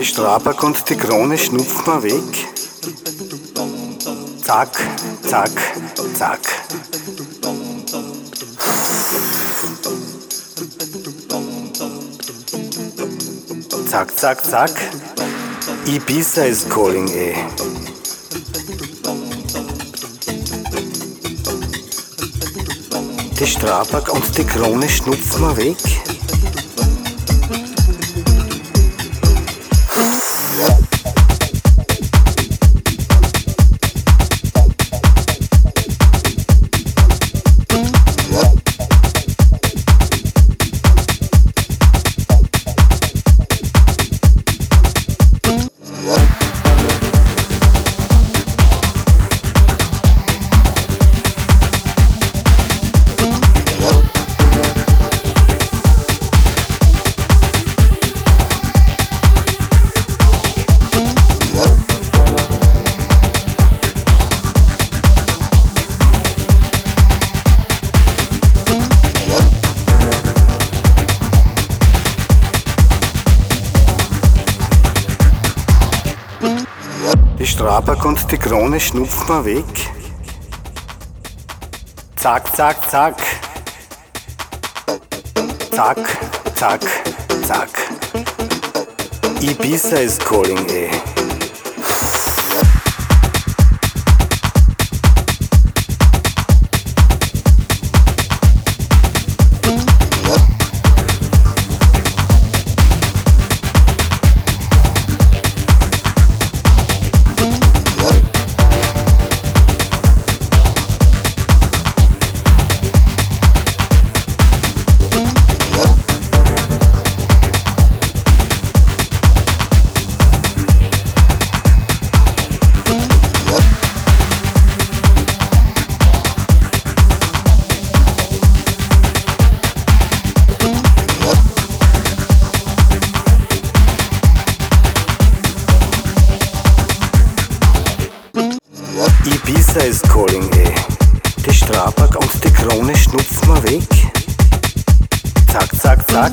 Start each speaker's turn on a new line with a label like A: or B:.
A: Die Strabag und die Krone schnupft mir weg. Zack, zack, zack. Zack, zack, zack. Ibiza is calling, eh. Die Strabag und die Krone schnupfen mir weg. Die Strabag und die Krone schnupft mir weg. Zack, zack, zack. Zack, zack, zack. Ibiza is calling, eh. Ibiza is calling, eh. Die Strabag und die Krone schnupfen mir weg. Zack, zack, zack.